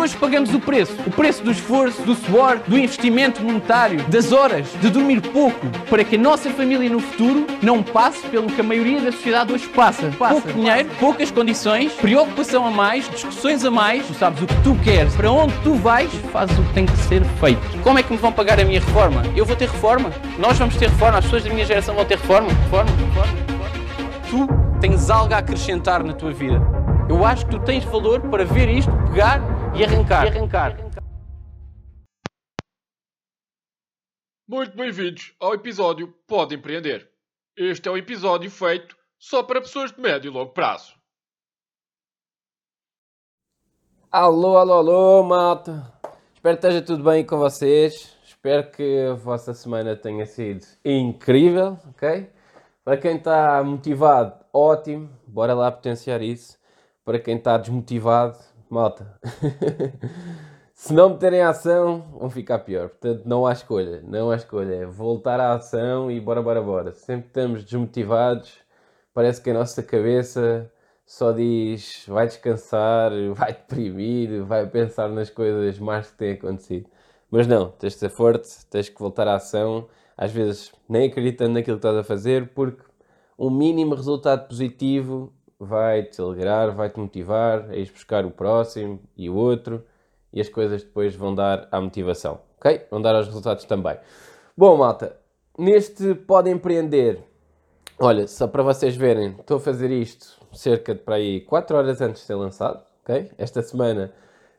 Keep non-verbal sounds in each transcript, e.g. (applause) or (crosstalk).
hoje pagamos o preço. O preço do esforço, do suor, do investimento monetário, das horas, de dormir pouco, para que a nossa família no futuro não passe pelo que a maioria da sociedade hoje passa. passa Pouco dinheiro, poucas condições, preocupação a mais, discussões a mais. Tu sabes o que tu queres, para onde tu vais, fazes o que tem que ser feito. Como é que me vão pagar a minha reforma? Eu vou ter reforma. Nós vamos ter reforma. As pessoas da minha geração vão ter reforma. Reforma, reforma, reforma. Tu tens algo a acrescentar na tua vida. Eu acho que tu tens valor para ver isto, pegar e arrancar. E arrancar. Muito bem-vindos ao episódio Pode Empreender. Este é o episódio feito só para pessoas de médio e longo prazo. Alô, alô, alô, malta. Espero que esteja tudo bem com vocês. Espero que a vossa semana tenha sido incrível, ok? Para quem está motivado, ótimo. Bora lá potenciar isso. Para quem está desmotivado, malta. (laughs) Se não meterem ação, vão ficar pior. Portanto, não há escolha. Não há escolha. É voltar à ação e bora, bora, bora. Sempre estamos desmotivados, parece que a nossa cabeça só diz vai descansar, (laughs) vai deprimir, vai pensar nas coisas mais que têm acontecido. Mas não, tens de ser forte, tens que voltar à ação, às vezes nem acreditando naquilo que estás a fazer, porque um mínimo resultado positivo vai te alegrar, vai te motivar a ir buscar o próximo e o outro, e as coisas depois vão dar à motivação, ok? Vão dar aos resultados também. Bom, malta, neste Pode Empreender, olha, só para vocês verem, estou a fazer isto cerca de para aí 4 horas antes de ser lançado, ok? Esta semana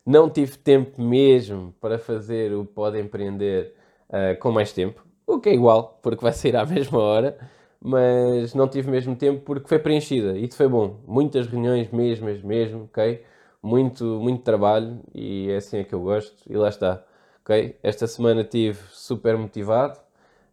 não tive tempo mesmo para fazer o Pode Empreender uh, com mais tempo, o que é igual, porque vai sair à (laughs) mesma hora, mas não tive mesmo tempo porque foi preenchida e foi bom. Muitas reuniões mesmo, mesmo, ok? Muito, muito trabalho e é assim é que eu gosto e lá está, ok? Esta semana estive super motivado,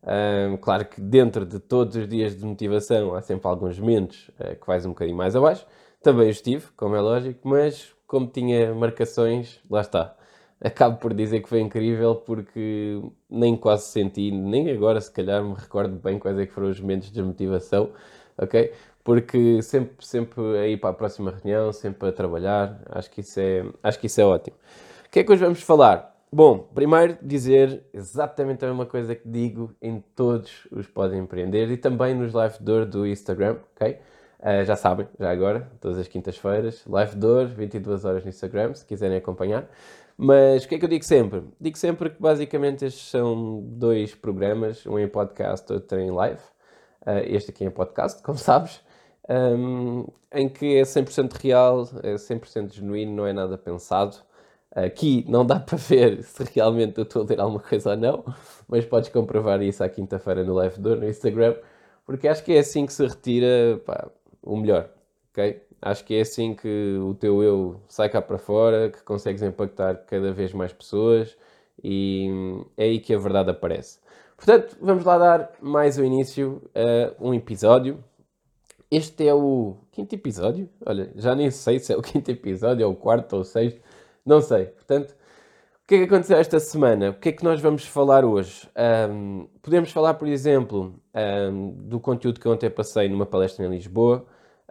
um, claro que dentro de todos os dias de motivação há sempre alguns momentos uh, que vais um bocadinho mais abaixo. Também estive, como é lógico, mas como tinha marcações, lá está. Acabo por dizer que foi incrível porque nem quase senti, nem agora se calhar me recordo bem quais é que foram os momentos de desmotivação, ok? Porque sempre, sempre a ir para a próxima reunião, sempre a trabalhar, acho que isso é, acho que isso é ótimo. O que é que hoje vamos falar? Bom, primeiro dizer exatamente a mesma coisa que digo em todos os Podem Empreender e também nos live door do Instagram, ok? Uh, já sabem, já agora, todas as quintas-feiras, live door, 22 horas no Instagram, se quiserem acompanhar. Mas o que é que eu digo sempre? Digo sempre que basicamente estes são dois programas, um em podcast, outro em live. Uh, este aqui é em podcast, (laughs) como sabes, um, em que é 100% real, é 100% genuíno, não é nada pensado. Aqui não dá (laughs) para ver se realmente eu estou a ler alguma coisa ou não, mas podes comprovar isso à quinta-feira no Live Door, no Instagram, porque acho que é assim que se retira pá, o melhor, ok? Acho que é assim que o teu eu sai cá para fora, que consegues impactar cada vez mais pessoas e é aí que a verdade aparece. Portanto, vamos lá dar mais o início a um episódio. Este é o quinto episódio. Olha, já nem sei se é o (laughs) quinto episódio, ou o quarto ou o sexto não sei. Portanto, o que é que aconteceu esta semana? O que é que nós vamos falar hoje? Um, podemos falar, por exemplo, um, do conteúdo que ontem passei numa palestra em Lisboa.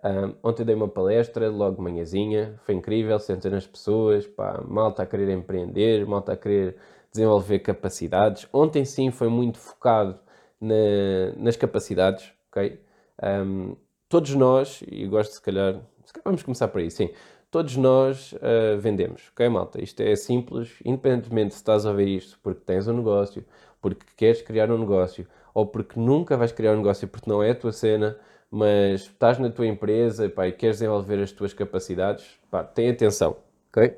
Um, ontem dei uma palestra, logo manhãzinha, foi incrível, centenas de pessoas, pá, malta a querer empreender, malta a querer desenvolver capacidades. Ontem sim foi muito focado na, nas capacidades, ok? Um, todos nós, e gosto se calhar, se calhar vamos começar por aí, sim todos nós uh, vendemos, ok, malta? Isto é simples, independentemente se estás a ver isto porque tens um negócio, porque queres criar um negócio, ou porque nunca vais criar um negócio porque não é a tua cena, mas estás na tua empresa pá, e queres desenvolver as tuas capacidades, pá, tem atenção, ok?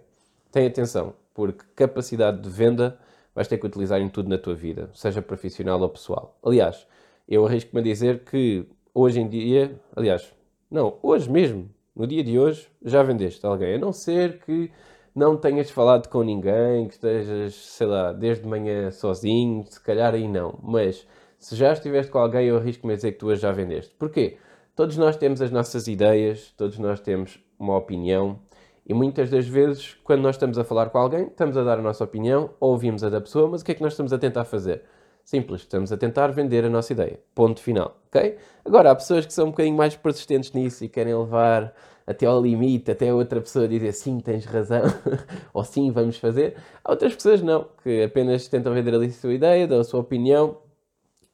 Tem atenção, porque capacidade de venda vais ter que utilizar em tudo na tua vida, seja profissional ou pessoal. Aliás, eu arrisco-me a dizer que hoje em dia, aliás, não, hoje mesmo, no dia de hoje já vendeste alguém, a não ser que não tenhas falado com ninguém, que estejas, sei lá, desde manhã sozinho, se calhar aí não. Mas se já estiveste com alguém, eu arrisco-me a dizer que tu já vendeste. Porquê? Todos nós temos as nossas ideias, todos nós temos uma opinião e muitas das vezes, quando nós estamos a falar com alguém, estamos a dar a nossa opinião, ouvimos a da pessoa, mas o que é que nós estamos a tentar fazer? Simples, estamos a tentar vender a nossa ideia. Ponto final, ok? Agora, há pessoas que são um bocadinho mais persistentes nisso e querem levar até ao limite, até outra pessoa dizer sim, tens razão, (laughs) ou sim, vamos fazer. Há outras pessoas não, que apenas tentam vender ali a sua ideia, dão a sua opinião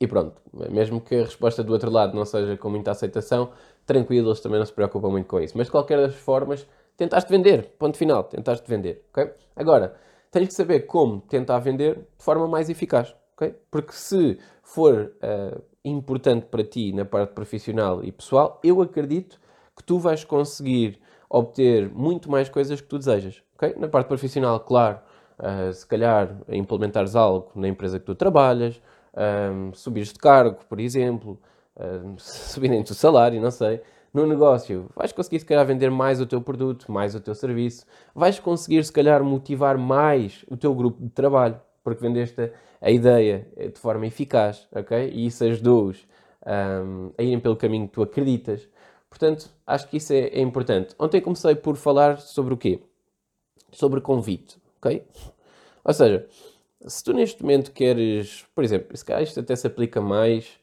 e pronto. Mesmo que a resposta do outro lado não seja com muita aceitação, tranquilo, eles também não se preocupam muito com isso. Mas de qualquer das formas, tentaste vender, ponto final, tentaste vender, ok? Agora, tens que saber como tentar vender de forma mais eficaz, ok? Porque se for uh, importante para ti na parte profissional e pessoal, eu acredito que tu vais conseguir obter muito mais coisas que tu desejas, ok? Na parte profissional, claro, uh, se calhar implementares algo na empresa que tu trabalhas, um, subires de cargo, por exemplo, um, (laughs) subirem o salário, não sei. No negócio, vais conseguir, se calhar, vender mais o teu produto, mais o teu serviço. Vais conseguir, se calhar, motivar mais o teu grupo de trabalho, porque vendeste a ideia de forma eficaz, ok? E isso ajudou-os um, a irem pelo caminho que tu acreditas. Portanto, acho que isso é, é, importante. Ontem comecei por falar sobre o quê? Sobre convite, ok? Ou seja, se tu neste momento queres, por exemplo, se calhar isto até se aplica mais,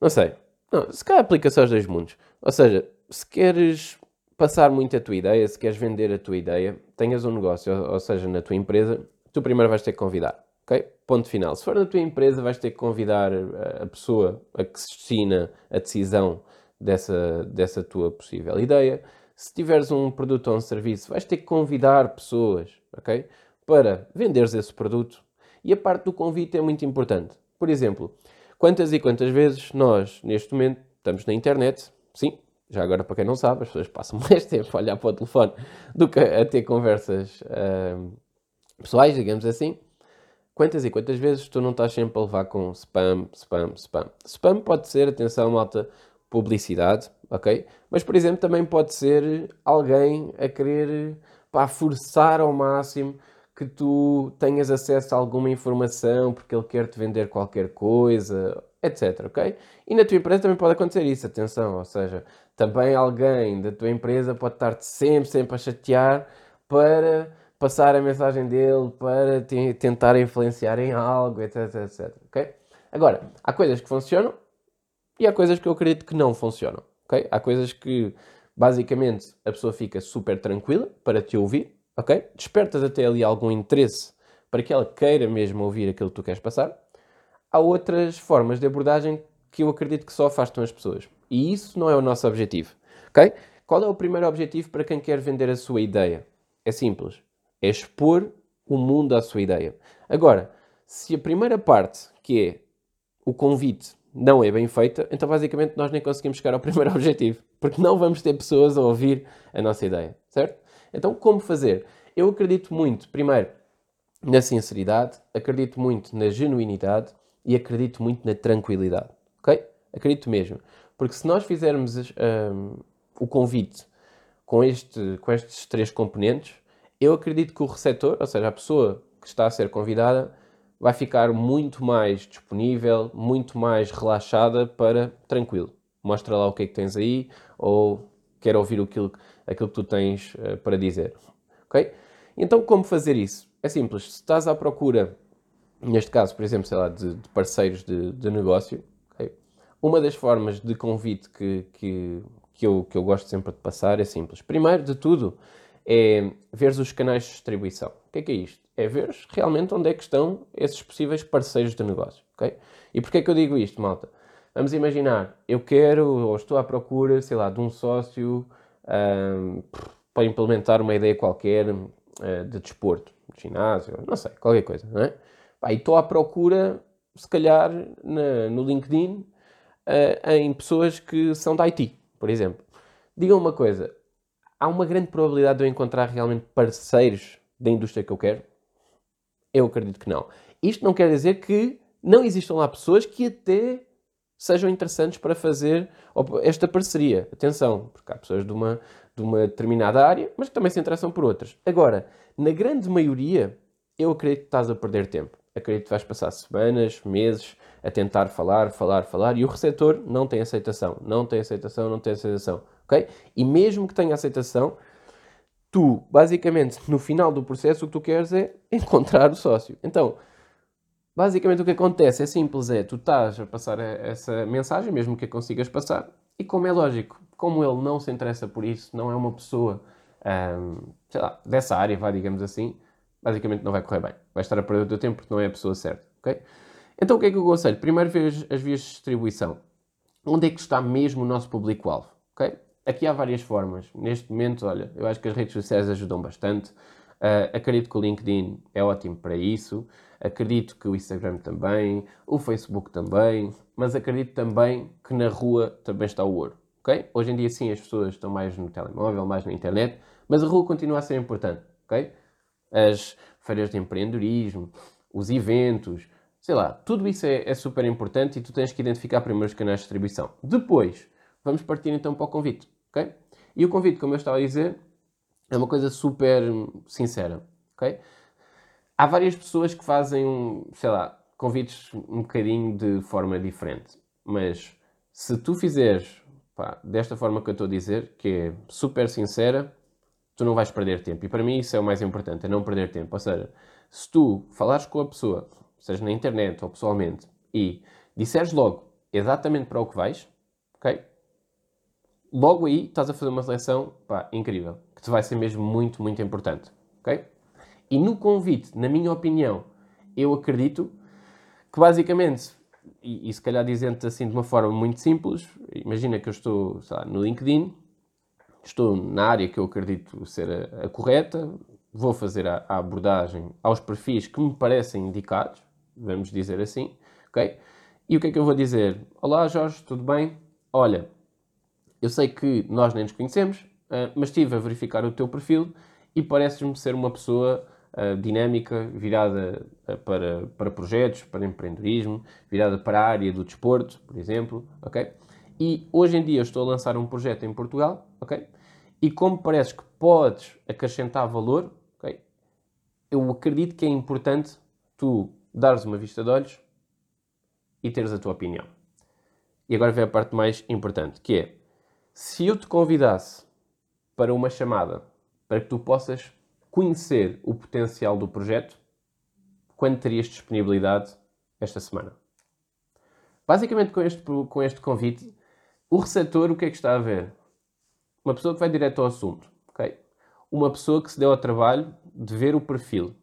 não sei, não, se calhar aplica-se aos dois mundos. Ou seja, se queres passar muito a tua ideia, se queres vender a tua ideia, tenhas um negócio, ou, seja, na tua empresa, tu primeiro vais ter que convidar. Ok? Ponto final. Se for na tua empresa, vais ter que convidar a pessoa a que se destina a decisão dessa, dessa tua possível ideia. Se tiveres um produto ou um serviço, vais ter que convidar pessoas, ok? Para venderes esse produto. E a parte do convite é muito importante. Por exemplo, quantas e quantas vezes nós, neste momento, estamos na internet, Sim, já agora para quem não sabe, as pessoas passam (laughs) mais tempo a olhar para o telefone do que a ter conversas uh, pessoais, digamos assim. Quantas e quantas vezes tu não estás sempre a levar com spam, spam, spam? Spam pode ser, atenção, malta, publicidade, ok? Mas, por exemplo, também pode ser alguém a querer pá, forçar ao máximo que tu tenhas acesso a alguma informação porque ele quer te vender qualquer coisa etc. Ok? E na tua empresa também pode acontecer isso, atenção, ou seja, também alguém da tua empresa pode estar-te sempre, sempre a chatear para passar a mensagem dele, para te, tentar influenciar em algo, etc, etc. Ok? Agora, há coisas que funcionam e há coisas que eu acredito que não funcionam. Ok? Há coisas que basicamente a pessoa fica super tranquila para te ouvir, ok? Despertas até ali algum interesse para que ela queira mesmo ouvir aquilo que tu queres passar há outras formas de abordagem que eu acredito que só afastam as pessoas. E isso não é o nosso objetivo. Ok? Qual é o primeiro objetivo para quem quer vender a sua ideia? É simples. É expor o mundo à sua ideia. Agora, se a primeira parte, que é o convite, não é bem feita, então basicamente nós nem conseguimos chegar ao primeiro (laughs) objetivo. Porque não vamos ter pessoas a ouvir a nossa ideia. Certo? Então, como fazer? Eu acredito muito, primeiro, na sinceridade, acredito muito na genuinidade e acredito muito na tranquilidade. Ok? Acredito mesmo. Porque se nós fizermos um, o convite com, este, com estes três componentes, eu acredito que o receptor, ou seja, a pessoa que está a ser convidada, vai ficar muito mais disponível, muito mais relaxada para tranquilo. Mostra lá o que é que tens aí ou quer ouvir aquilo, aquilo que tu tens uh, para dizer. Ok? Então, como fazer isso? É simples. Se estás à procura neste caso, por exemplo, sei lá, de, de parceiros de, de negócio, okay? uma das formas de convite que, que, que, eu, que eu gosto sempre de passar é simples. Primeiro de tudo é ver os canais de distribuição. O que é que é isto? É ver realmente onde é que estão esses possíveis parceiros de negócio. Okay? E porquê é que eu digo isto, malta? Vamos imaginar, eu quero ou estou à procura, sei lá, de um sócio um, para implementar uma ideia qualquer uh, de desporto, de ginásio, não sei, qualquer coisa, não é? Pá, e estou à procura, se calhar, na, no LinkedIn, uh, em pessoas que são da IT, por exemplo. Digam uma coisa: há uma grande probabilidade de eu encontrar realmente parceiros da indústria que eu quero? Eu acredito que não. Isto não quer dizer que não existam lá pessoas que até sejam interessantes para fazer esta parceria. Atenção, porque há pessoas de uma, de uma determinada área, mas que também se interessam por outras. Agora, na grande maioria, eu acredito que estás a perder tempo acredito que vais passar semanas, meses a tentar falar, falar, falar e o receptor não tem aceitação, não tem aceitação, não tem aceitação, ok? E mesmo que tenha aceitação, tu, basicamente, no final do processo, o que tu queres é (laughs) encontrar o sócio. Então, basicamente o que acontece é simples, é tu estás a passar essa mensagem, mesmo que a consigas passar, E como é lógico, como ele não se interessa por isso, não é uma pessoa, sei lá, dessa área, vá, digamos assim, basicamente não vai correr bem. Vai estar a perder o teu tempo porque não é a pessoa certa, ok? Então o que é que eu aconselho? Primeiro ver as vias de distribuição. Onde é que está mesmo o nosso público-alvo, ok? Aqui há várias formas. Neste momento, olha, eu acho que as redes sociais ajudam bastante. Uh, acredito que o LinkedIn é ótimo para isso. Acredito que o Instagram também, o Facebook também, mas acredito também que na rua também está o ouro. Okay? Hoje em dia, sim, as pessoas estão mais no telemóvel, mais na internet, mas a rua continua a ser importante. Okay? As feiras de empreendedorismo, os eventos, sei lá, tudo isso é, é super importante e tu tens que identificar primeiro os canais de distribuição. Depois, vamos partir então para o convite. Okay? E o convite, como eu estava a dizer, é uma coisa super sincera. Okay? Há várias pessoas que fazem, sei lá, convites um bocadinho de forma diferente. Mas se tu fizeres pá, desta forma que eu estou a dizer, que é super sincera, tu não vais perder tempo. E para mim isso é o mais importante, é não perder tempo. Ou seja, se tu falares com a pessoa, seja na internet ou pessoalmente, e disseres logo exatamente para o que vais, ok? Logo aí estás a fazer uma seleção pá, incrível, que te vai ser mesmo muito, muito importante, ok? E no convite, na minha opinião, eu acredito que basicamente, e, e se calhar dizendo assim de uma forma muito simples, imagina que eu estou lá, no LinkedIn, estou na área que eu acredito ser a, a correta, vou fazer a, a, abordagem aos perfis que me parecem indicados, vamos dizer assim, ok? E o que é que eu vou dizer? Olá Jorge, tudo bem? Olha, eu sei que nós nem nos conhecemos, uh, mas estive a verificar o teu perfil e pareces-me ser uma pessoa dinâmica, virada uh, para, para projetos, para empreendedorismo, virada para a área do desporto, por exemplo, ok? E hoje em dia estou a lançar um projeto em Portugal, ok? E como parece que podes acrescentar valor, ok? Eu acredito que é importante tu dares uma vista de olhos e teres a tua opinião. E agora vem a parte mais importante, que é, se eu te convidasse para uma chamada, para que tu possas conhecer o potencial do projeto, quando terias disponibilidade esta semana? Basicamente, com este, com este convite, o receptor, o que é que está a ver? Uma pessoa que vai direto ao assunto, ok? Uma pessoa que se deu ao trabalho de ver o perfil,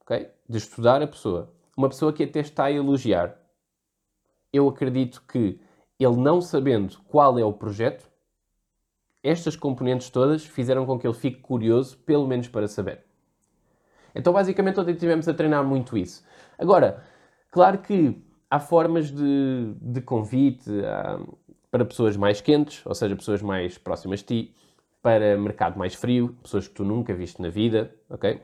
ok? De estudar a pessoa. Uma pessoa que até está a elogiar. Eu acredito que ele não sabendo qual é o projeto, estas componentes todas fizeram com que ele fique curioso, pelo menos para saber. Então, basicamente, ontem estivemos a treinar muito isso. Agora, claro que há formas de, de convite há, para pessoas mais quentes, ou seja, pessoas mais próximas de ti, para mercado mais frio, pessoas que tu nunca viste na vida, ok?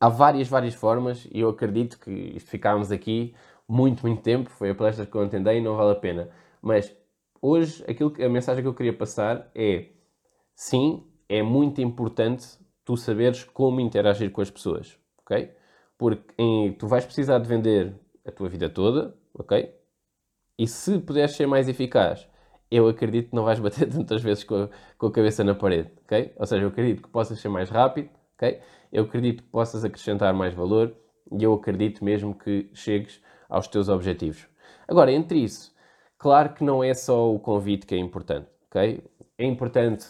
Há várias, várias formas e eu acredito que isto ficámos aqui muito, muito tempo. Foi a palestra que eu entendei e não vale a pena. Mas hoje aquilo que, a mensagem que eu queria passar é sim, é muito importante tu saberes como interagir com as pessoas, ok? Porque em, tu vais precisar de vender a tua vida toda, ok? E se puderes ser mais eficaz, eu acredito que não vais bater (laughs) tantas vezes com a, com a cabeça na parede, ok? Ou seja, eu acredito que possas ser mais rápido, ok? Eu acredito que possas acrescentar mais valor e eu acredito mesmo que chegues aos teus objetivos. Agora, entre isso, Claro que não é só o convite que é importante, ok? É importante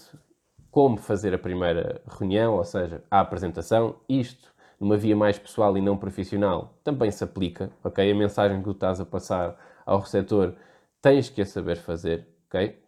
como fazer a primeira reunião, ou seja, a apresentação. Isto, numa via mais pessoal e não profissional, também se aplica, ok? A mensagem que tu estás a passar ao receptor tens que a saber fazer, ok?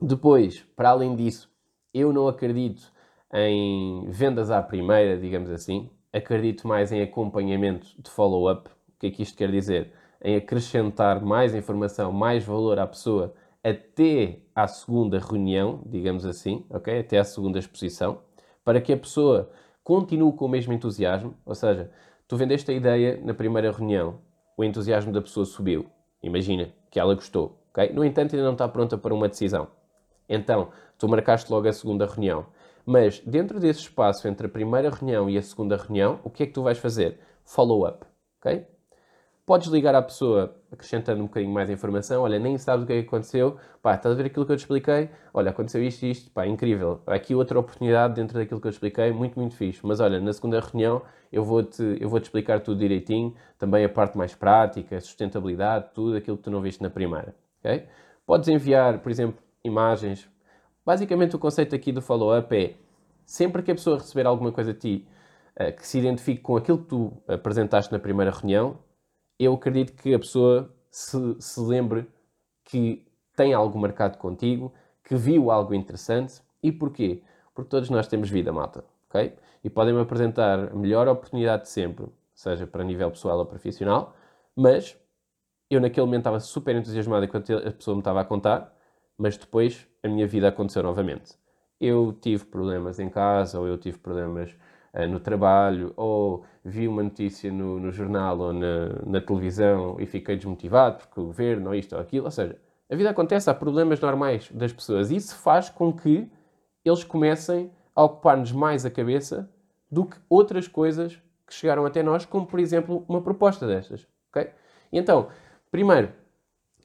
Depois, para além disso, eu não acredito em vendas à primeira, digamos assim. Acredito mais em acompanhamento de follow-up. O que é que isto quer dizer? Em acrescentar mais informação, mais valor à pessoa até à segunda reunião, digamos assim, ok? Até à segunda exposição, para que a pessoa continue com o mesmo entusiasmo, ou seja, tu vendeste a ideia na primeira reunião, o entusiasmo da pessoa subiu, imagina que ela gostou, ok? No entanto, ainda não está pronta para uma decisão. Então, tu marcaste logo a segunda reunião. Mas dentro desse espaço entre a primeira reunião e a segunda reunião, o que é que tu vais fazer? Follow-up, ok? Podes ligar à pessoa acrescentando um bocadinho mais informação. Olha, nem sabes o que é que aconteceu. Pá, estás a ver aquilo que eu te expliquei? Olha, aconteceu isto e isto. Pá, incrível. Aqui outra oportunidade dentro daquilo que eu te expliquei. Muito, muito fixe. Mas olha, na segunda reunião eu vou-te eu vou -te explicar tudo direitinho. Também a parte mais prática, sustentabilidade, tudo aquilo que tu não viste na primeira. Okay? Podes enviar, por exemplo, imagens. Basicamente, o conceito aqui do follow-up é sempre que a pessoa receber alguma coisa de ti uh, que se identifique com aquilo que tu apresentaste na primeira reunião, eu acredito que a pessoa se, se lembre que tem algo marcado contigo, que viu algo interessante. E porquê? Porque todos nós temos vida, malta, ok? E podem-me apresentar a melhor oportunidade de sempre, seja para nível pessoal ou profissional, mas eu naquele momento estava super entusiasmado enquanto a pessoa me estava a contar, mas depois a minha vida aconteceu novamente. Eu tive problemas em casa, ou eu tive problemas no trabalho, ou vi uma notícia no, no jornal ou na, na, televisão e fiquei desmotivado porque o governo ou isto ou aquilo. Ou seja, a vida acontece, há problemas normais das pessoas isso faz com que eles comecem a ocupar-nos mais a cabeça do que outras coisas que chegaram até nós, como por exemplo uma proposta destas. Okay? E então, primeiro,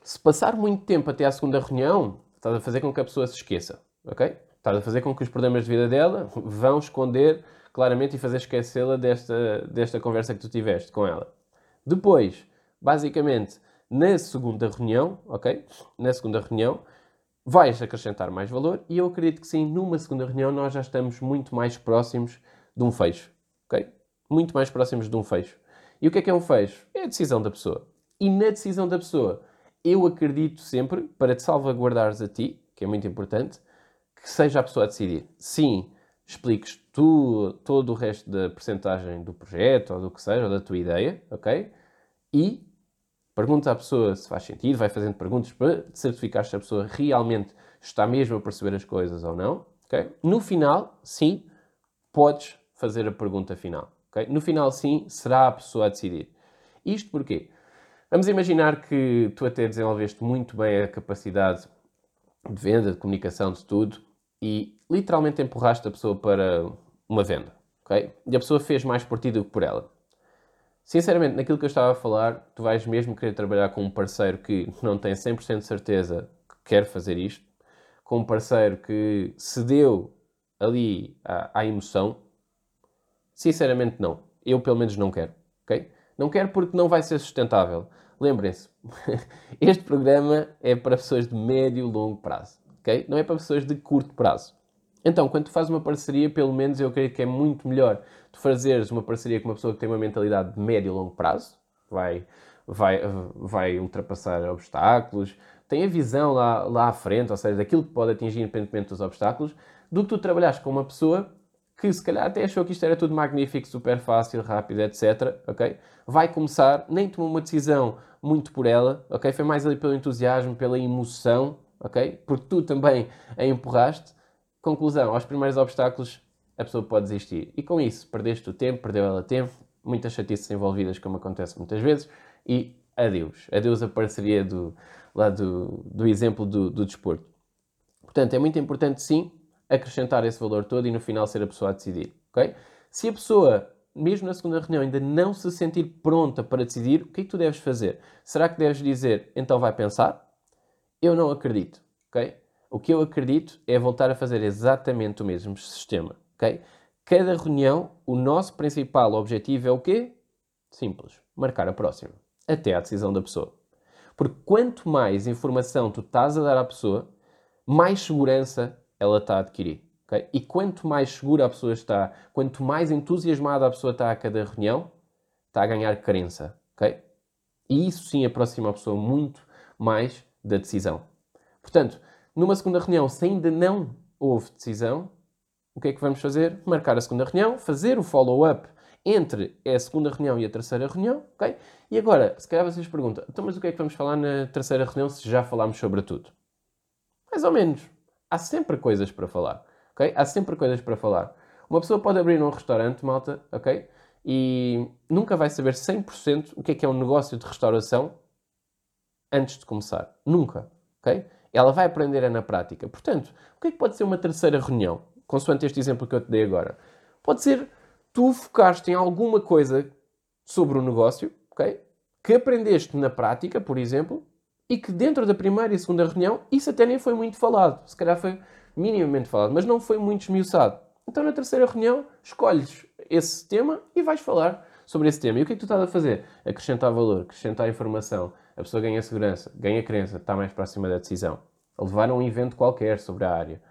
se passar muito tempo até à segunda reunião, estás a fazer com que a pessoa se esqueça. ok? Estás a fazer com que os problemas de vida dela vão esconder claramente e fazer esquecê-la desta, desta conversa que tu tiveste com ela. Depois, basicamente, na segunda reunião, ok? Na segunda reunião, vais acrescentar mais valor e eu acredito que sim, numa segunda reunião nós já estamos muito mais próximos de um fecho, ok? Muito mais próximos de um fecho. E o que é que é um fecho? É a decisão da pessoa. E na decisão da pessoa, eu acredito sempre, para te salvaguardares a ti, que é muito importante, que seja a pessoa a decidir. Sim, expliques tu todo o resto da percentagem do projeto ou do que seja, ou da tua ideia, ok? E pergunta à pessoa se faz sentido, vai fazendo perguntas para certificar se a pessoa realmente está mesmo a perceber as coisas ou não, ok? No final, sim, podes fazer a pergunta final, ok? No final, sim, será a pessoa a decidir. Isto porquê? Vamos imaginar que tu até desenvolveste muito bem a capacidade de venda, de comunicação, de tudo, e literalmente empurraste a pessoa para uma venda, ok? E a pessoa fez mais por ti do que por ela. Sinceramente, naquilo que eu estava a falar, tu vais mesmo querer trabalhar com um parceiro que não tem 100% de certeza que quer fazer isto, com um parceiro que cedeu ali à, à emoção? Sinceramente, não. Eu, pelo menos, não quero, ok? Não quero porque não vai ser sustentável. Lembrem-se, (laughs) este programa é para pessoas de médio e longo prazo ok? Não é para pessoas de curto prazo. Então, quando tu fazes uma parceria, pelo menos eu creio que é muito melhor tu fazeres uma parceria com uma pessoa que tem uma mentalidade de médio e longo prazo, vai, vai, vai ultrapassar obstáculos, tem a visão lá, lá à frente, ou seja, daquilo que pode atingir independentemente dos obstáculos, do que tu trabalhas com uma pessoa que se calhar até achou que isto era tudo magnífico, super fácil, rápido, etc. Ok? Vai começar, nem tomou uma decisão muito por ela, ok? Foi mais ali pelo entusiasmo, pela emoção, ok? Porque tu também a empurraste. Conclusão, aos primeiros obstáculos a pessoa pode desistir. E com isso, perdeste o tempo, perdeu ela tempo, muitas chatices envolvidas, como acontece muitas vezes, e adeus. Adeus a parceria do, lá do, do exemplo do, do desporto. Portanto, é muito importante, sim, acrescentar esse valor todo e no final ser a pessoa a decidir, ok? Se a pessoa, mesmo na segunda reunião, ainda não se sentir pronta para decidir, o que é que tu deves fazer? Será que deves dizer, então vai pensar? Eu não acredito, ok? O que eu acredito é voltar a fazer exatamente o mesmo sistema, ok? Cada reunião, o nosso principal objetivo é o quê? Simples, marcar a próxima, até à decisão da pessoa. Porque quanto mais informação tu estás a dar à pessoa, mais segurança ela está a adquirir. Okay? E quanto mais segura a pessoa está, quanto mais entusiasmada a pessoa está a cada reunião, está a ganhar crença. Okay? E isso sim aproxima a pessoa muito mais da decisão. Portanto, numa segunda reunião, se ainda não houve decisão, o que é que vamos fazer? Marcar a segunda reunião, fazer o follow-up entre a segunda reunião e a terceira reunião, ok? E agora, se calhar vocês perguntam, então mas o que é que vamos falar na terceira reunião se já falámos sobre tudo? Mais ou menos. Há sempre coisas para falar, ok? Há sempre coisas para falar. Uma pessoa pode abrir um restaurante, malta, ok? E nunca vai saber 100% o que é que é um negócio de restauração antes de começar. Nunca. ok? Ela vai aprender na prática. Portanto, o que é que pode ser uma terceira reunião? Consoante este exemplo que eu te dei agora. Pode ser tu focaste em alguma coisa sobre o negócio, ok? Que aprendeste na prática, por exemplo, e que dentro da primeira e segunda reunião isso até nem foi muito falado. Se calhar foi minimamente falado, mas não foi muito esmiuçado. Então na terceira reunião escolhes esse tema e vais falar sobre esse tema. E o que é que tu estás a fazer? Acrescentar valor, acrescentar informação, a pessoa ganha segurança, ganha crença, está mais próxima da decisão. levar a um evento qualquer sobre a área,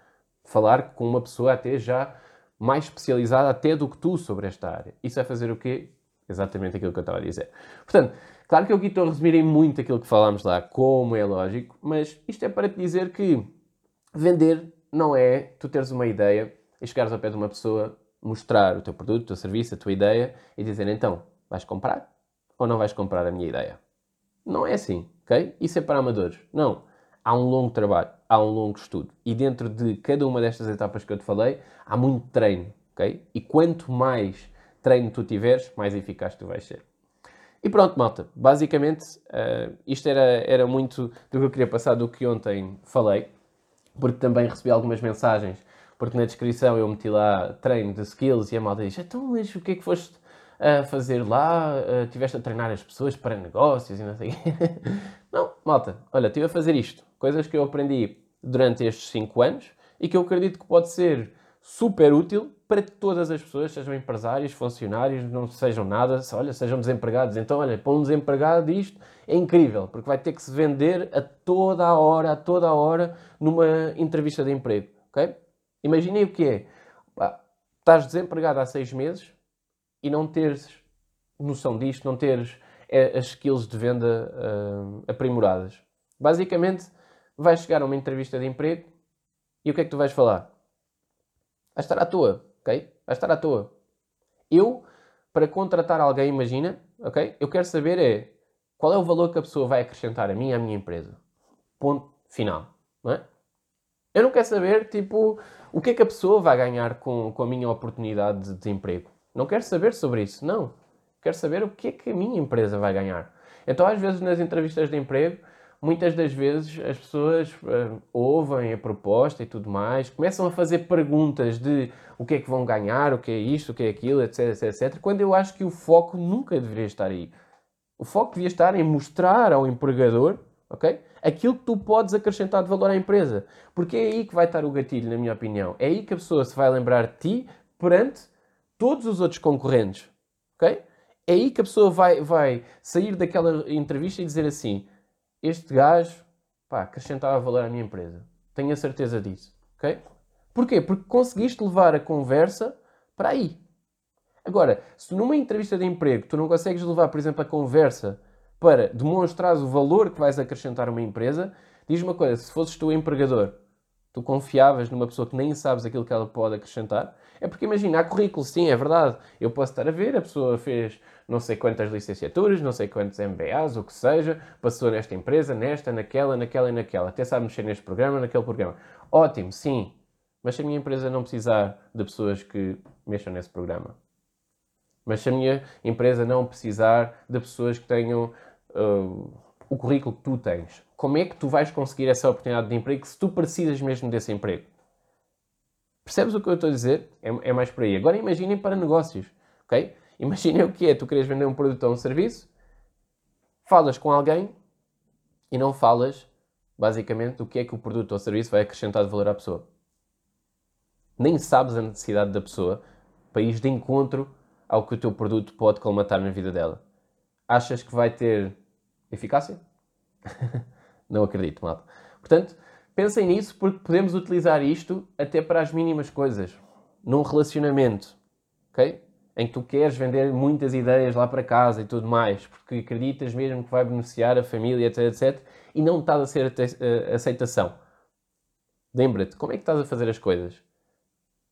falar com uma pessoa até já mais especializada até do que tu sobre esta área. Isso é fazer o quê? Exatamente aquilo que eu estava a dizer. Portanto, claro que eu aqui estou a resumir em muito aquilo que falámos lá, como é lógico, mas isto é para te dizer que vender não é tu teres uma ideia e chegares ao pé de uma pessoa, mostrar o teu produto, o teu serviço, a tua ideia e dizer então, vais comprar ou não vais comprar a minha ideia? Não é assim, ok? Isso é para amadores. Não. Há um longo trabalho, há um longo estudo. E dentro de cada uma destas etapas que eu te falei, há muito treino, ok? E quanto mais treino tu tiveres, mais eficaz tu vais ser. E pronto, malta. Basicamente, uh, isto era, era muito do que eu queria passar do que ontem falei, porque também recebi algumas mensagens, porque na descrição eu meti lá treino de skills e a malta diz: então, mas o que é que foste a fazer lá? Uh, tiveste a treinar as pessoas para negócios e não sei (laughs) não, malta, olha, estive a fazer isto. Coisas que eu aprendi durante estes 5 anos e que eu acredito que pode ser super útil para todas as pessoas, sejam empresários, funcionários, não sejam nada, olha, sejam desempregados. Então, olha, para um desempregado isto é incrível, porque vai ter que se vender a toda a hora, a toda a hora, numa entrevista de emprego, ok? Imaginem o que é. Estás desempregado há seis meses e não teres noção disto, não teres é, as skills de venda uh, aprimoradas. Basicamente, vais chegar a uma entrevista de emprego e o que é que tu vais falar? Vais estar à toa, ok? Vai estar à toa. Eu, para contratar alguém, imagina, ok? Eu quero saber é qual é o valor que a pessoa vai acrescentar a mim e à minha empresa. Ponto final, não é? Eu não quero saber, tipo, o que é que a pessoa vai ganhar com, com a minha oportunidade de, de emprego. Não quero saber sobre isso, não. Quero saber o que é que a minha empresa vai ganhar. Então, às vezes, nas entrevistas de emprego, muitas das vezes as pessoas uh, ouvem a proposta e tudo mais, começam a fazer perguntas de o que é que vão ganhar, o que é isto, o que é aquilo, etc, etc, etc, quando eu acho que o foco nunca deveria estar aí. O foco devia estar em mostrar ao empregador, ok? Aquilo que tu podes acrescentar de valor à empresa. Porque é aí que vai estar o gatilho, na minha opinião. É aí que a pessoa se vai lembrar de ti perante todos os outros concorrentes, ok? É aí que a pessoa vai, vai sair daquela entrevista e dizer assim: este gajo, pá, acrescentava valor à minha empresa. Tenho a certeza disso, ok? Porquê? Porque conseguiste levar a conversa para aí. Agora, se numa entrevista de emprego tu não consegues levar, por exemplo, a conversa para demonstrar o valor que vais acrescentar a uma empresa, diz uma coisa, se fosses tu empregador, tu confiavas numa pessoa que nem sabes aquilo que ela pode acrescentar, é porque imagina, há currículo, sim, é verdade. Eu posso estar a ver, a pessoa fez não sei quantas licenciaturas, não sei quantos MBAs, o que seja, passou nesta empresa, nesta, naquela, naquela e naquela. Até sabe mexer neste programa, naquele programa. Ótimo, sim. Mas se a minha empresa não precisar de pessoas que mexam nesse programa? Mas se a minha empresa não precisar de pessoas que tenham uh, o currículo que tu tens, como é que tu vais conseguir essa oportunidade de emprego se tu precisas mesmo desse emprego? Percebes o que eu estou a dizer? É, é mais por aí. Agora imaginem para negócios, ok? Imaginem o que é, tu queres vender um produto ou um serviço, falas com alguém e não falas, basicamente, o que é que o produto ou serviço vai acrescentar de valor à pessoa. Nem sabes a necessidade da pessoa para ir de encontro ao que o teu produto pode colmatar na vida dela. Achas que vai ter eficácia? (laughs) não acredito, malta. Portanto, Pensem nisso porque podemos utilizar isto até para as mínimas coisas. Num relacionamento, ok? Em que tu queres vender muitas ideias lá para casa e tudo mais, porque acreditas mesmo que vai beneficiar a família, etc, etc, e não estás a ser aceitação. Lembra-te, como é que estás a fazer as coisas?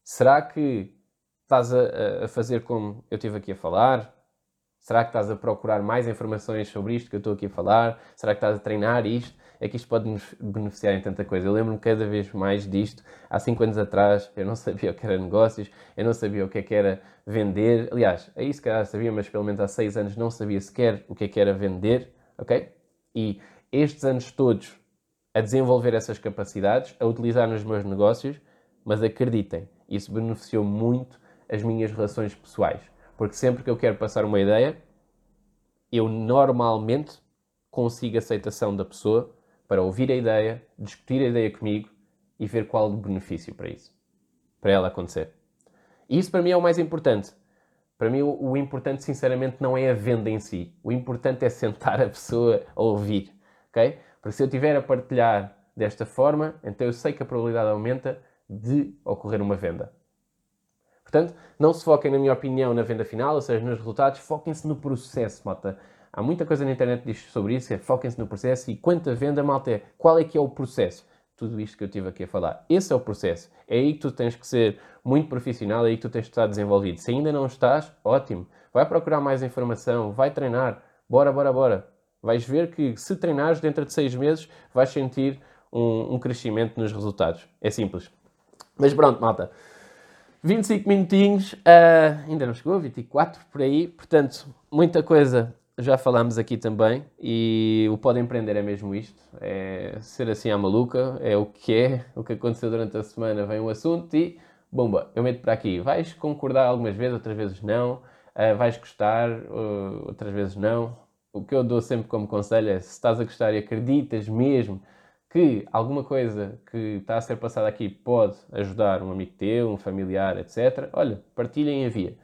Será que estás a, a fazer como eu estive aqui a falar? Será que estás a procurar mais informações sobre isto que eu estou aqui a falar? Será que estás a treinar isto? É que isto pode nos beneficiar em tanta coisa. Eu lembro-me cada vez mais disto. Há 5 anos atrás eu não (laughs) sabia o que era negócios, eu não sabia o que, é que era vender. Aliás, isso que eu sabia, mas pelo menos há 6 anos não sabia sequer o que é que era vender, ok? E estes anos todos a desenvolver essas capacidades, a utilizar nos meus negócios, mas acreditem, isso beneficiou muito as minhas relações pessoais. Porque sempre que eu quero passar uma ideia, eu normalmente consigo aceitação da pessoa para ouvir a ideia, discutir a ideia comigo e ver qual o benefício para isso, para ela acontecer. E isso para mim é o mais importante. Para mim, o, importante, sinceramente, não é a venda em si. O importante é sentar a pessoa a ouvir, ok? Porque se eu estiver a partilhar desta forma, então eu sei que a probabilidade aumenta de ocorrer uma venda. Portanto, não se foquem, na minha opinião, na venda final, ou seja, nos resultados, foquem-se no processo, malta. Há muita coisa na internet que diz sobre isso, é foquem-se no processo e quanto a venda, malta, é qual é que é o processo? Tudo isto que eu tive aqui a falar. Esse é o processo. É aí que tu tens que ser muito profissional, é aí que tu tens que estar desenvolvido. Se ainda não estás, ótimo. Vai procurar mais informação, vai treinar. Bora, bora, bora. Vais ver que se treinares dentro de seis meses, vais sentir um, um crescimento nos resultados. É simples. Mas pronto, malta. 25 minutinhos, uh, ainda não chegou, 24 por aí, portanto, muita coisa já falámos aqui também e o Pode Empreender é mesmo isto, é ser assim à maluca, é o que é, o que aconteceu durante a semana, vem um assunto e, bomba, eu meto para aqui. Vais concordar algumas vezes, outras vezes não, uh, vais gostar, uh, outras vezes não. O que eu dou sempre como conselho é, se estás a gostar e acreditas mesmo que alguma coisa que está a ser passada aqui pode ajudar um amigo teu, um familiar, etc., olha, partilhem e envia.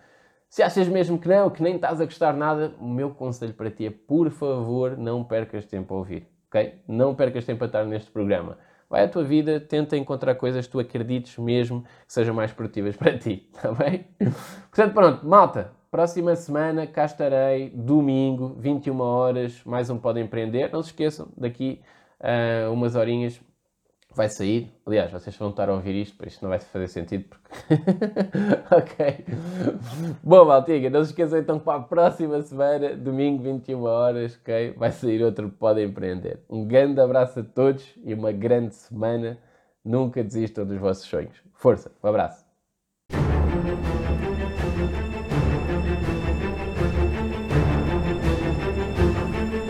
Se achas mesmo que não, que nem estás a gostar nada, o meu conselho para ti é, por favor, não percas tempo a ouvir, ok? Não percas tempo a estar neste programa. Vai à tua vida, tenta encontrar coisas que tu acredites mesmo que sejam mais produtivas para ti, está (laughs) bem? Portanto, pronto, malta, próxima semana cá estarei, domingo, 21 horas, mais um Podem Empreender. Não se esqueçam, daqui uh, umas horinhas vai sair. Aliás, vocês vão estar a ouvir isto, por isto não vai fazer sentido. Porque... (laughs) ok. Bom, Maltiga, não se esqueçam então que para a próxima semana, domingo, 21 horas, ok? Vai sair outro Podem Empreender. Um grande abraço a todos e uma grande semana. Nunca desistam dos vossos sonhos. Força, um abraço.